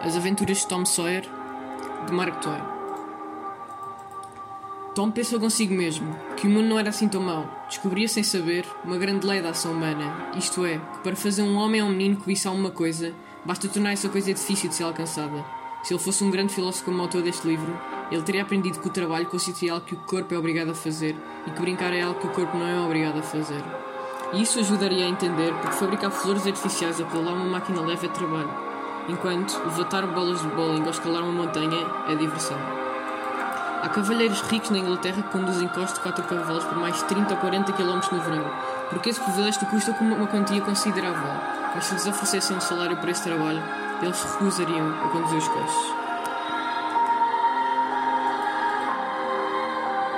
As Aventuras de Tom Sawyer, de Mark Twain. Tom pensou consigo mesmo que o mundo não era assim tão mau. Descobria sem saber uma grande lei da ação humana, isto é, que para fazer um homem ou um menino que visse alguma coisa, basta tornar essa coisa difícil de ser alcançada. Se ele fosse um grande filósofo como o autor deste livro, ele teria aprendido que o trabalho consiste em algo que o corpo é obrigado a fazer e que brincar é algo que o corpo não é obrigado a fazer. E isso ajudaria a entender porque fabricar flores artificiais a pedalar uma máquina leve é trabalho, enquanto levantar bolas de bowling ou escalar uma montanha é diversão. Há cavalheiros ricos na Inglaterra que conduzem costas de 4 cavalos por mais de 30 ou 40 km no verão, porque esse privilégio custa como uma quantia considerável, mas se lhes oferecessem um salário por esse trabalho, eles recusariam a conduzir os coches.